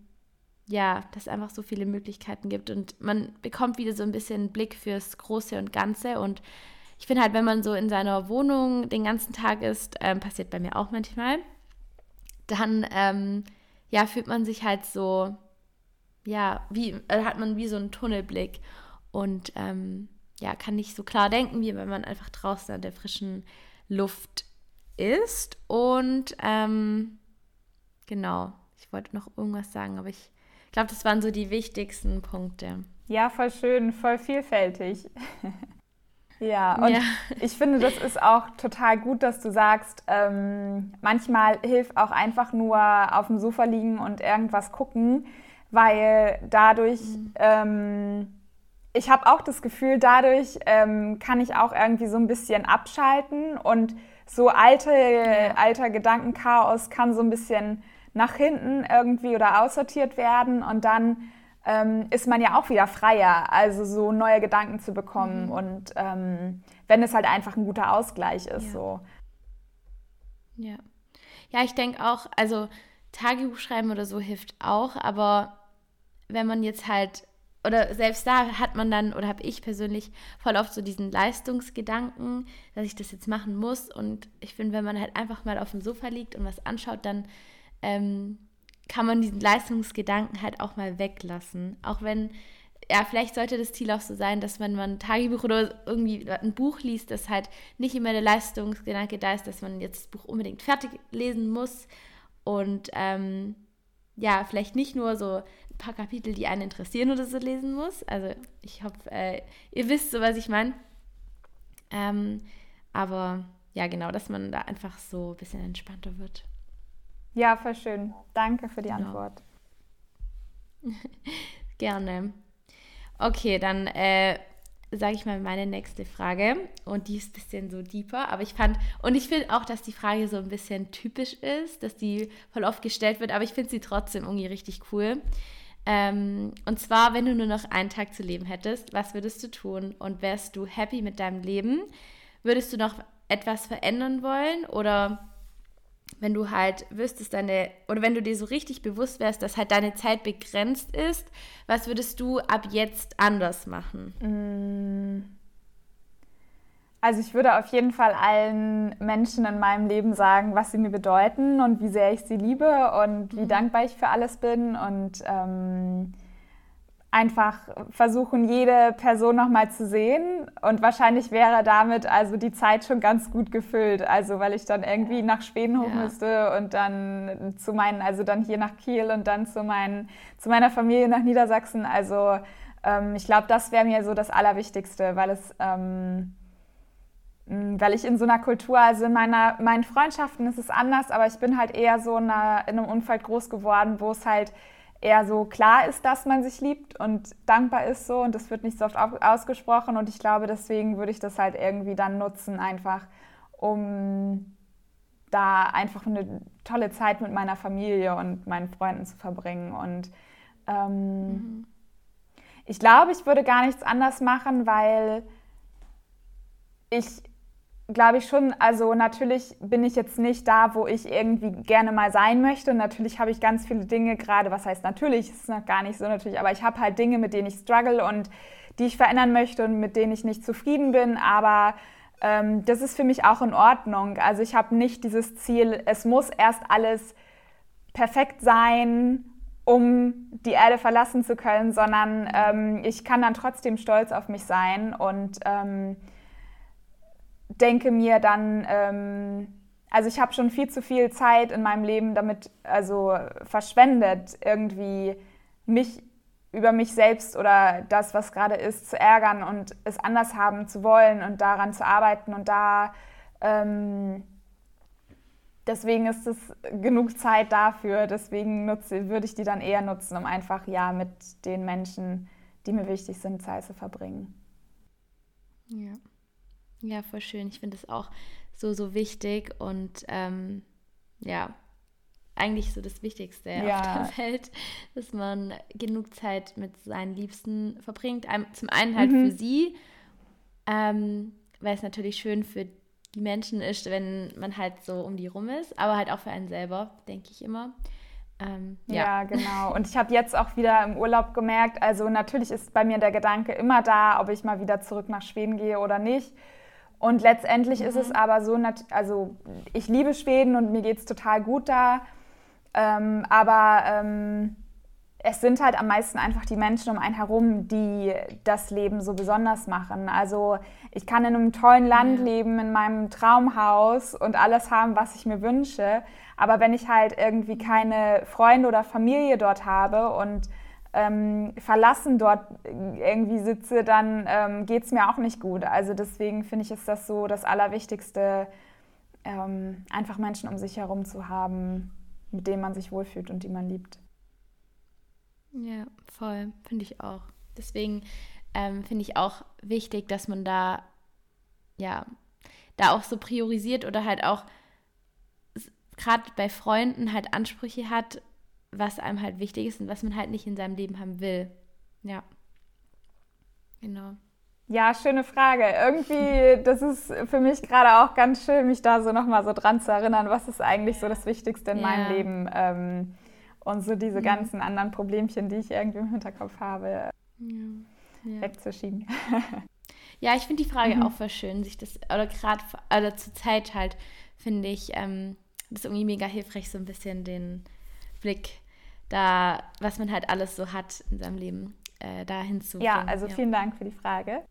Speaker 2: ja, dass es einfach so viele Möglichkeiten gibt und man bekommt wieder so ein bisschen einen Blick fürs Große und Ganze und ich finde halt, wenn man so in seiner Wohnung den ganzen Tag ist, ähm, passiert bei mir auch manchmal, dann ähm, ja, fühlt man sich halt so, ja, wie, äh, hat man wie so einen Tunnelblick und ähm, ja, kann nicht so klar denken, wie wenn man einfach draußen an der frischen Luft ist. Und ähm, genau, ich wollte noch irgendwas sagen, aber ich glaube, das waren so die wichtigsten Punkte.
Speaker 1: Ja, voll schön, voll vielfältig. Ja, und ja. ich finde, das ist auch total gut, dass du sagst, ähm, manchmal hilft auch einfach nur auf dem Sofa liegen und irgendwas gucken, weil dadurch, mhm. ähm, ich habe auch das Gefühl, dadurch ähm, kann ich auch irgendwie so ein bisschen abschalten und so alte, ja. alter Gedankenchaos kann so ein bisschen nach hinten irgendwie oder aussortiert werden und dann ähm, ist man ja auch wieder freier, also so neue Gedanken zu bekommen mhm. und ähm, wenn es halt einfach ein guter Ausgleich ist. Ja. So.
Speaker 2: Ja. Ja, ich denke auch, also Tagebuch schreiben oder so hilft auch, aber wenn man jetzt halt, oder selbst da hat man dann, oder habe ich persönlich voll oft so diesen Leistungsgedanken, dass ich das jetzt machen muss. Und ich finde, wenn man halt einfach mal auf dem Sofa liegt und was anschaut, dann ähm, kann man diesen Leistungsgedanken halt auch mal weglassen. Auch wenn, ja, vielleicht sollte das Ziel auch so sein, dass man mal ein Tagebuch oder irgendwie ein Buch liest, das halt nicht immer der Leistungsgedanke da ist, dass man jetzt das Buch unbedingt fertig lesen muss und ähm, ja, vielleicht nicht nur so ein paar Kapitel, die einen interessieren oder so lesen muss. Also ich hoffe, äh, ihr wisst so, was ich meine. Ähm, aber ja, genau, dass man da einfach so ein bisschen entspannter wird.
Speaker 1: Ja, voll schön. Danke für die ja. Antwort.
Speaker 2: Gerne. Okay, dann äh, sage ich mal meine nächste Frage. Und die ist ein bisschen so deeper. Aber ich fand, und ich finde auch, dass die Frage so ein bisschen typisch ist, dass die voll oft gestellt wird. Aber ich finde sie trotzdem irgendwie richtig cool. Ähm, und zwar, wenn du nur noch einen Tag zu leben hättest, was würdest du tun? Und wärst du happy mit deinem Leben? Würdest du noch etwas verändern wollen? Oder wenn du halt wüsstest, deine, oder wenn du dir so richtig bewusst wärst, dass halt deine Zeit begrenzt ist, was würdest du ab jetzt anders machen?
Speaker 1: Mm. Also ich würde auf jeden Fall allen Menschen in meinem Leben sagen, was sie mir bedeuten und wie sehr ich sie liebe und wie mhm. dankbar ich für alles bin und ähm, einfach versuchen, jede Person nochmal zu sehen. Und wahrscheinlich wäre damit also die Zeit schon ganz gut gefüllt. Also weil ich dann irgendwie nach Schweden hoch ja. müsste und dann zu meinen, also dann hier nach Kiel und dann zu, meinen, zu meiner Familie nach Niedersachsen. Also ähm, ich glaube, das wäre mir so das Allerwichtigste, weil es ähm, weil ich in so einer Kultur, also in meiner, meinen Freundschaften ist es anders, aber ich bin halt eher so in, einer, in einem Umfeld groß geworden, wo es halt eher so klar ist, dass man sich liebt und dankbar ist so und das wird nicht so oft ausgesprochen und ich glaube, deswegen würde ich das halt irgendwie dann nutzen einfach, um da einfach eine tolle Zeit mit meiner Familie und meinen Freunden zu verbringen. Und ähm, mhm. ich glaube, ich würde gar nichts anders machen, weil ich glaube ich schon, also natürlich bin ich jetzt nicht da, wo ich irgendwie gerne mal sein möchte. Und natürlich habe ich ganz viele Dinge gerade, was heißt natürlich, ist noch gar nicht so natürlich, aber ich habe halt Dinge, mit denen ich struggle und die ich verändern möchte und mit denen ich nicht zufrieden bin. Aber ähm, das ist für mich auch in Ordnung. Also ich habe nicht dieses Ziel, es muss erst alles perfekt sein, um die Erde verlassen zu können, sondern ähm, ich kann dann trotzdem stolz auf mich sein und ähm, denke mir dann, ähm, also ich habe schon viel zu viel Zeit in meinem Leben damit also verschwendet, irgendwie mich über mich selbst oder das, was gerade ist, zu ärgern und es anders haben zu wollen und daran zu arbeiten. Und da ähm, deswegen ist es genug Zeit dafür. Deswegen nutze, würde ich die dann eher nutzen, um einfach ja mit den Menschen, die mir wichtig sind, Zeit zu verbringen.
Speaker 2: Ja. Ja, voll schön. Ich finde es auch so, so wichtig und ähm, ja, eigentlich so das Wichtigste ja. auf der Welt, dass man genug Zeit mit seinen Liebsten verbringt. Zum einen halt mhm. für sie, ähm, weil es natürlich schön für die Menschen ist, wenn man halt so um die rum ist, aber halt auch für einen selber, denke ich immer.
Speaker 1: Ähm, ja. ja. genau. Und ich habe jetzt auch wieder im Urlaub gemerkt, also natürlich ist bei mir der Gedanke immer da, ob ich mal wieder zurück nach Schweden gehe oder nicht. Und letztendlich mhm. ist es mhm. aber so, also ich liebe Schweden und mir geht es total gut da. Ähm, aber ähm, es sind halt am meisten einfach die Menschen um einen herum, die das Leben so besonders machen. Also ich kann in einem tollen Land ja. leben, in meinem Traumhaus und alles haben, was ich mir wünsche. Aber wenn ich halt irgendwie keine Freunde oder Familie dort habe und ähm, verlassen dort irgendwie sitze, dann ähm, geht es mir auch nicht gut. Also deswegen finde ich, ist das so das Allerwichtigste, ähm, einfach Menschen um sich herum zu haben, mit denen man sich wohlfühlt und die man liebt.
Speaker 2: Ja, voll, finde ich auch. Deswegen ähm, finde ich auch wichtig, dass man da, ja, da auch so priorisiert oder halt auch gerade bei Freunden halt Ansprüche hat, was einem halt wichtig ist und was man halt nicht in seinem Leben haben will. Ja. Genau.
Speaker 1: Ja, schöne Frage. Irgendwie, das ist für mich gerade auch ganz schön, mich da so nochmal so dran zu erinnern, was ist eigentlich so das Wichtigste in ja. meinem Leben ähm, und so diese mhm. ganzen anderen Problemchen, die ich irgendwie im Hinterkopf habe, ja. Ja. wegzuschieben.
Speaker 2: Ja, ich finde die Frage mhm. auch voll schön, sich das, oder gerade, oder zur Zeit halt, finde ich, ähm, das irgendwie mega hilfreich, so ein bisschen den Blick da, was man halt alles so hat in seinem Leben, äh, da hinzubringen.
Speaker 1: Ja, also vielen Dank für die Frage.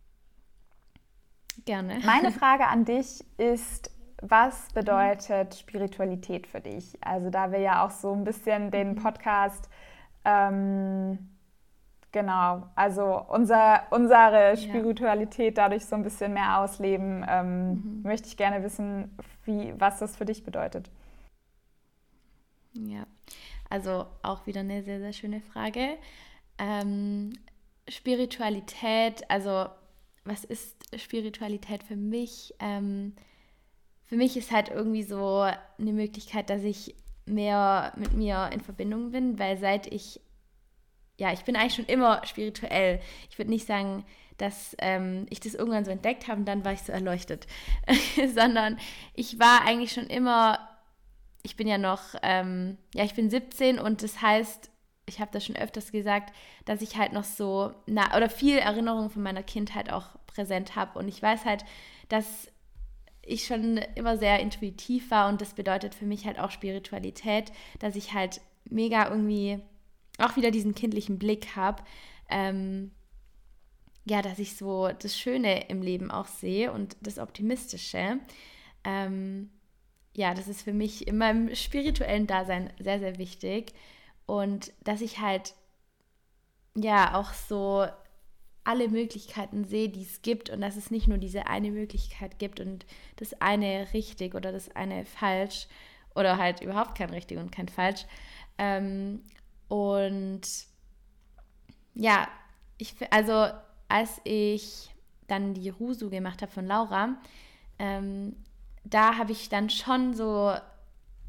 Speaker 2: Gerne.
Speaker 1: Meine Frage an dich ist, was bedeutet Spiritualität für dich? Also da wir ja auch so ein bisschen den mhm. Podcast, ähm, genau, also unser, unsere Spiritualität dadurch so ein bisschen mehr ausleben, ähm, mhm. möchte ich gerne wissen, wie, was das für dich bedeutet.
Speaker 2: Ja, also auch wieder eine sehr, sehr schöne Frage. Ähm, Spiritualität, also was ist Spiritualität für mich? Ähm, für mich ist halt irgendwie so eine Möglichkeit, dass ich mehr mit mir in Verbindung bin, weil seit ich, ja, ich bin eigentlich schon immer spirituell. Ich würde nicht sagen, dass ähm, ich das irgendwann so entdeckt habe und dann war ich so erleuchtet, sondern ich war eigentlich schon immer, ich bin ja noch, ähm, ja, ich bin 17 und das heißt, ich habe das schon öfters gesagt, dass ich halt noch so, na, oder viel Erinnerungen von meiner Kindheit auch präsent habe. Und ich weiß halt, dass ich schon immer sehr intuitiv war und das bedeutet für mich halt auch Spiritualität, dass ich halt mega irgendwie auch wieder diesen kindlichen Blick habe. Ähm, ja, dass ich so das Schöne im Leben auch sehe und das Optimistische. Ähm, ja, das ist für mich in meinem spirituellen Dasein sehr, sehr wichtig. Und dass ich halt ja auch so alle Möglichkeiten sehe, die es gibt und dass es nicht nur diese eine Möglichkeit gibt und das eine richtig oder das eine falsch oder halt überhaupt kein richtig und kein falsch. Ähm, und ja, ich also als ich dann die Rusu gemacht habe von Laura, ähm, da habe ich dann schon so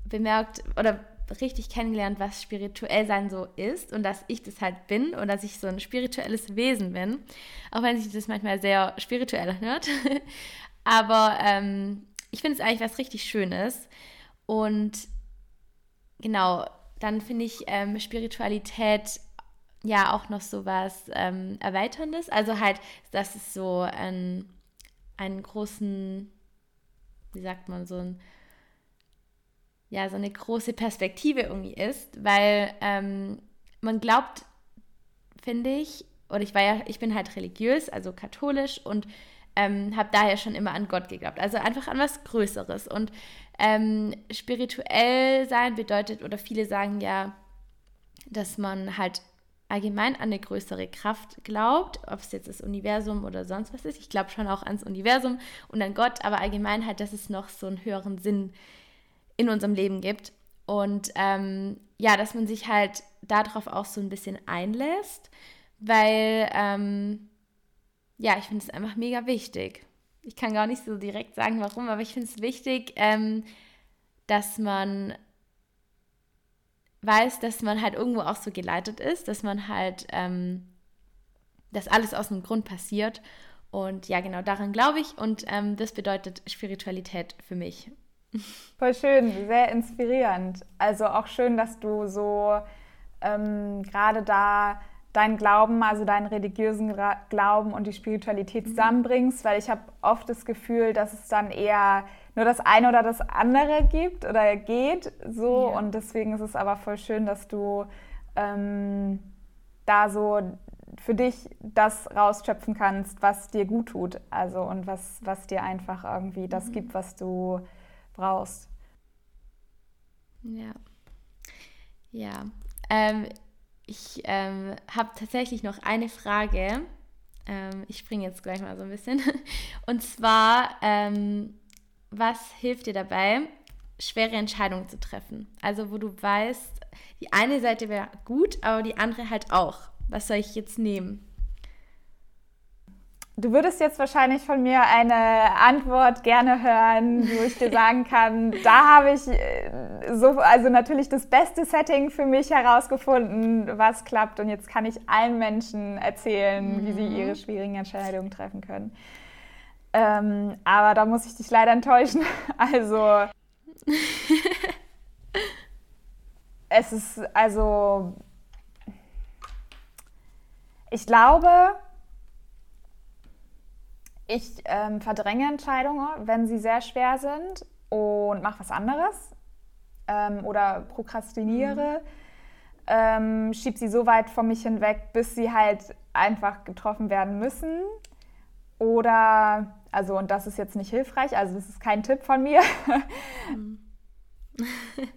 Speaker 2: bemerkt oder richtig kennengelernt, was spirituell sein so ist und dass ich das halt bin und dass ich so ein spirituelles Wesen bin. Auch wenn sich das manchmal sehr spirituell hört. Aber ähm, ich finde es eigentlich was richtig Schönes. Und genau, dann finde ich ähm, Spiritualität ja auch noch so was ähm, Erweiterndes. Also halt, dass es so ein, einen großen, wie sagt man, so ein ja, so eine große Perspektive irgendwie ist, weil ähm, man glaubt, finde ich, oder ich war ja, ich bin halt religiös, also katholisch und ähm, habe daher schon immer an Gott geglaubt, also einfach an was Größeres. Und ähm, spirituell sein bedeutet, oder viele sagen ja, dass man halt allgemein an eine größere Kraft glaubt, ob es jetzt das Universum oder sonst was ist. Ich glaube schon auch ans Universum und an Gott, aber allgemein halt, dass es noch so einen höheren Sinn in unserem Leben gibt. Und ähm, ja, dass man sich halt darauf auch so ein bisschen einlässt, weil ähm, ja, ich finde es einfach mega wichtig. Ich kann gar nicht so direkt sagen, warum, aber ich finde es wichtig, ähm, dass man weiß, dass man halt irgendwo auch so geleitet ist, dass man halt, ähm, dass alles aus einem Grund passiert. Und ja, genau daran glaube ich. Und ähm, das bedeutet Spiritualität für mich.
Speaker 1: Voll schön, sehr inspirierend. Also auch schön, dass du so ähm, gerade da deinen Glauben, also deinen religiösen Glauben und die Spiritualität mhm. zusammenbringst, weil ich habe oft das Gefühl, dass es dann eher nur das eine oder das andere gibt oder geht so ja. und deswegen ist es aber voll schön, dass du ähm, da so für dich das rausschöpfen kannst, was dir gut tut, also und was, was dir einfach irgendwie das mhm. gibt, was du brauchst.
Speaker 2: Ja. Ja. Ähm, ich ähm, habe tatsächlich noch eine Frage. Ähm, ich springe jetzt gleich mal so ein bisschen. Und zwar, ähm, was hilft dir dabei, schwere Entscheidungen zu treffen? Also, wo du weißt, die eine Seite wäre gut, aber die andere halt auch. Was soll ich jetzt nehmen?
Speaker 1: Du würdest jetzt wahrscheinlich von mir eine Antwort gerne hören, wo ich dir sagen kann, da habe ich äh, so, also natürlich das beste Setting für mich herausgefunden, was klappt. Und jetzt kann ich allen Menschen erzählen, mhm. wie sie mhm. ihre schwierigen Entscheidungen treffen können. Ähm, aber da muss ich dich leider enttäuschen. Also es ist, also ich glaube, ich ähm, verdränge Entscheidungen, wenn sie sehr schwer sind und mache was anderes ähm, oder prokrastiniere. Mhm. Ähm, schiebe sie so weit von mich hinweg, bis sie halt einfach getroffen werden müssen. Oder, also, und das ist jetzt nicht hilfreich, also das ist kein Tipp von mir. Mhm.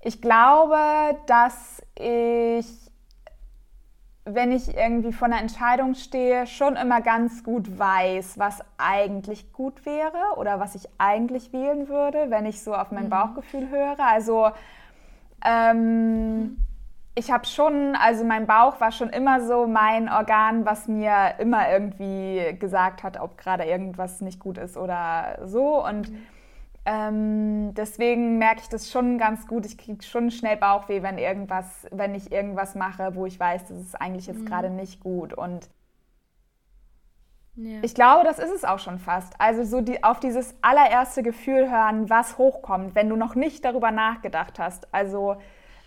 Speaker 1: ich glaube, dass ich wenn ich irgendwie vor einer Entscheidung stehe, schon immer ganz gut weiß, was eigentlich gut wäre oder was ich eigentlich wählen würde, wenn ich so auf mein mhm. Bauchgefühl höre. Also ähm, ich habe schon, also mein Bauch war schon immer so mein Organ, was mir immer irgendwie gesagt hat, ob gerade irgendwas nicht gut ist oder so. Und mhm ähm, deswegen merke ich das schon ganz gut. Ich kriege schon schnell Bauchweh, wenn irgendwas, wenn ich irgendwas mache, wo ich weiß, das ist eigentlich jetzt mhm. gerade nicht gut. Und ja. ich glaube, das ist es auch schon fast. Also so die, auf dieses allererste Gefühl hören, was hochkommt, wenn du noch nicht darüber nachgedacht hast. Also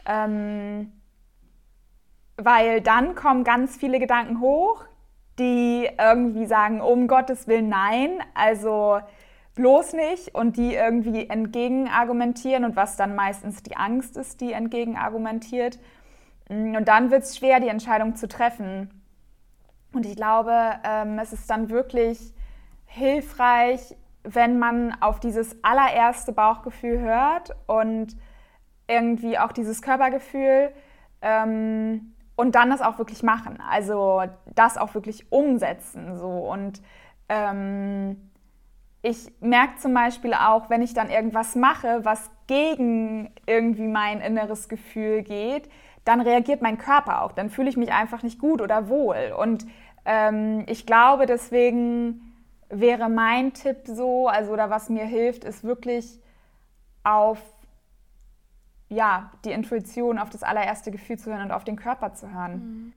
Speaker 1: ähm, weil dann kommen ganz viele Gedanken hoch, die irgendwie sagen, um Gottes Willen nein. Also bloß nicht und die irgendwie entgegenargumentieren und was dann meistens die Angst ist, die entgegenargumentiert. Mm, und dann wird es schwer, die Entscheidung zu treffen. Und ich glaube, ähm, es ist dann wirklich hilfreich, wenn man auf dieses allererste Bauchgefühl hört und irgendwie auch dieses Körpergefühl ähm, und dann das auch wirklich machen. Also das auch wirklich umsetzen. So. Und ähm, ich merke zum Beispiel auch, wenn ich dann irgendwas mache, was gegen irgendwie mein inneres Gefühl geht, dann reagiert mein Körper auch. Dann fühle ich mich einfach nicht gut oder wohl. Und ähm, ich glaube, deswegen wäre mein Tipp so, also oder was mir hilft, ist wirklich auf ja, die Intuition, auf das allererste Gefühl zu hören und auf den Körper zu hören.
Speaker 2: Mhm.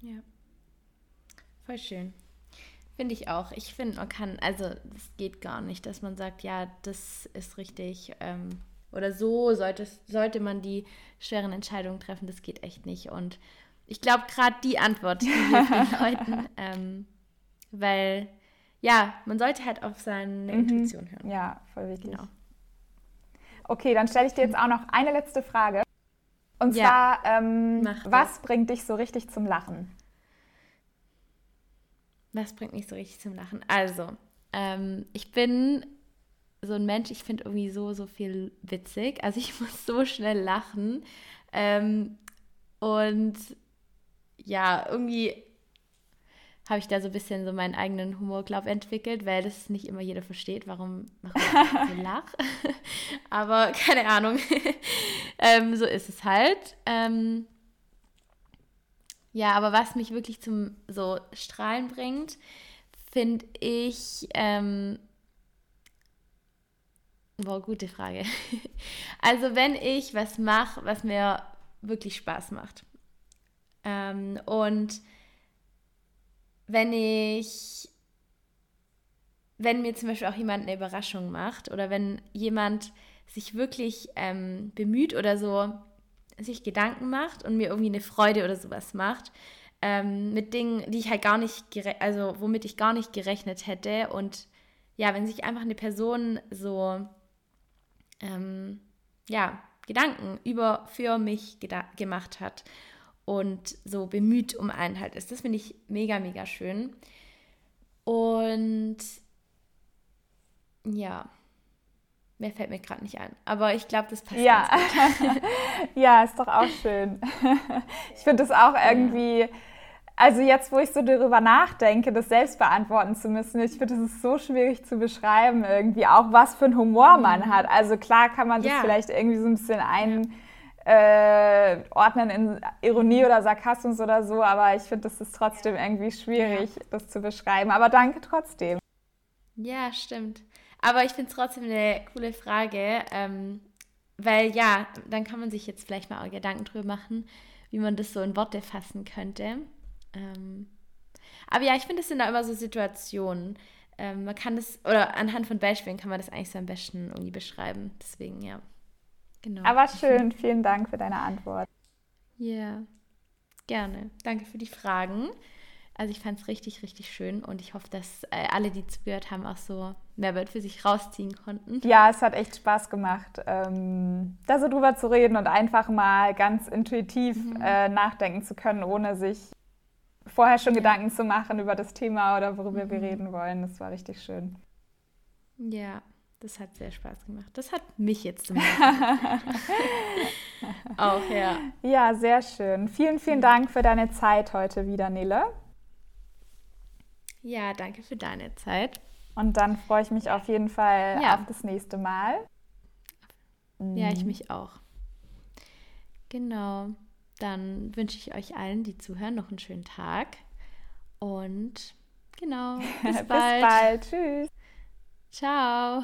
Speaker 2: Ja. Voll schön. Finde ich auch. Ich finde, man kann, also es geht gar nicht, dass man sagt, ja, das ist richtig ähm, oder so sollte, sollte man die schweren Entscheidungen treffen. Das geht echt nicht. Und ich glaube, gerade die Antwort die hilft den Leuten, ähm, weil ja, man sollte halt auf seine mhm. Intuition hören.
Speaker 1: Ja, voll wichtig. Genau. Okay, dann stelle ich dir jetzt auch noch eine letzte Frage. Und ja, zwar, ähm, was bringt dich so richtig zum Lachen?
Speaker 2: Was bringt mich so richtig zum Lachen? Also, ähm, ich bin so ein Mensch, ich finde irgendwie so, so viel witzig. Also ich muss so schnell lachen. Ähm, und ja, irgendwie habe ich da so ein bisschen so meinen eigenen Humor, glaube entwickelt, weil das nicht immer jeder versteht, warum, warum ich so lache. Aber keine Ahnung. ähm, so ist es halt. Ähm, ja, aber was mich wirklich zum so Strahlen bringt, finde ich. Ähm, boah, gute Frage. also, wenn ich was mache, was mir wirklich Spaß macht. Ähm, und wenn ich, wenn mir zum Beispiel auch jemand eine Überraschung macht oder wenn jemand sich wirklich ähm, bemüht oder so, sich Gedanken macht und mir irgendwie eine Freude oder sowas macht, ähm, mit Dingen, die ich halt gar nicht, also womit ich gar nicht gerechnet hätte und ja, wenn sich einfach eine Person so, ähm, ja, Gedanken über für mich gemacht hat und so bemüht um einen halt ist. Das finde ich mega, mega schön. Und ja, mehr fällt mir gerade nicht ein. Aber ich glaube, das passt.
Speaker 1: Ja. ja, ist doch auch schön. ich finde das auch irgendwie. Also jetzt, wo ich so darüber nachdenke, das selbst beantworten zu müssen, ich finde, es ist so schwierig zu beschreiben irgendwie, auch was für einen Humor man mhm. hat. Also klar kann man das ja. vielleicht irgendwie so ein bisschen ein, äh, ordnen in Ironie oder Sarkasmus oder so, aber ich finde, das ist trotzdem irgendwie schwierig, ja. das zu beschreiben. Aber danke trotzdem.
Speaker 2: Ja, stimmt. Aber ich finde es trotzdem eine coole Frage, ähm, weil ja, dann kann man sich jetzt vielleicht mal auch Gedanken drüber machen, wie man das so in Worte fassen könnte. Ähm, aber ja, ich finde, es sind da immer so Situationen. Ähm, man kann das, oder anhand von Beispielen kann man das eigentlich so am besten irgendwie beschreiben. Deswegen, ja.
Speaker 1: Genau. Aber schön, vielen Dank für deine Antwort.
Speaker 2: Ja, yeah. gerne. Danke für die Fragen. Also ich fand es richtig, richtig schön und ich hoffe, dass äh, alle, die zugehört haben, auch so Mehrwert für sich rausziehen konnten.
Speaker 1: Ja, es hat echt Spaß gemacht, ähm, da so drüber zu reden und einfach mal ganz intuitiv mhm. äh, nachdenken zu können, ohne sich vorher schon ja. Gedanken zu machen über das Thema oder worüber mhm. wir reden wollen. Das war richtig schön.
Speaker 2: Ja, das hat sehr Spaß gemacht. Das hat mich jetzt zum Auch, ja.
Speaker 1: Ja, sehr schön. Vielen, vielen Dank für deine Zeit heute wieder, Nele.
Speaker 2: Ja, danke für deine Zeit.
Speaker 1: Und dann freue ich mich auf jeden Fall ja. auf das nächste Mal.
Speaker 2: Ja, ich mhm. mich auch. Genau. Dann wünsche ich euch allen, die zuhören, noch einen schönen Tag. Und genau. Bis bald. bis bald.
Speaker 1: Tschüss.
Speaker 2: Ciao.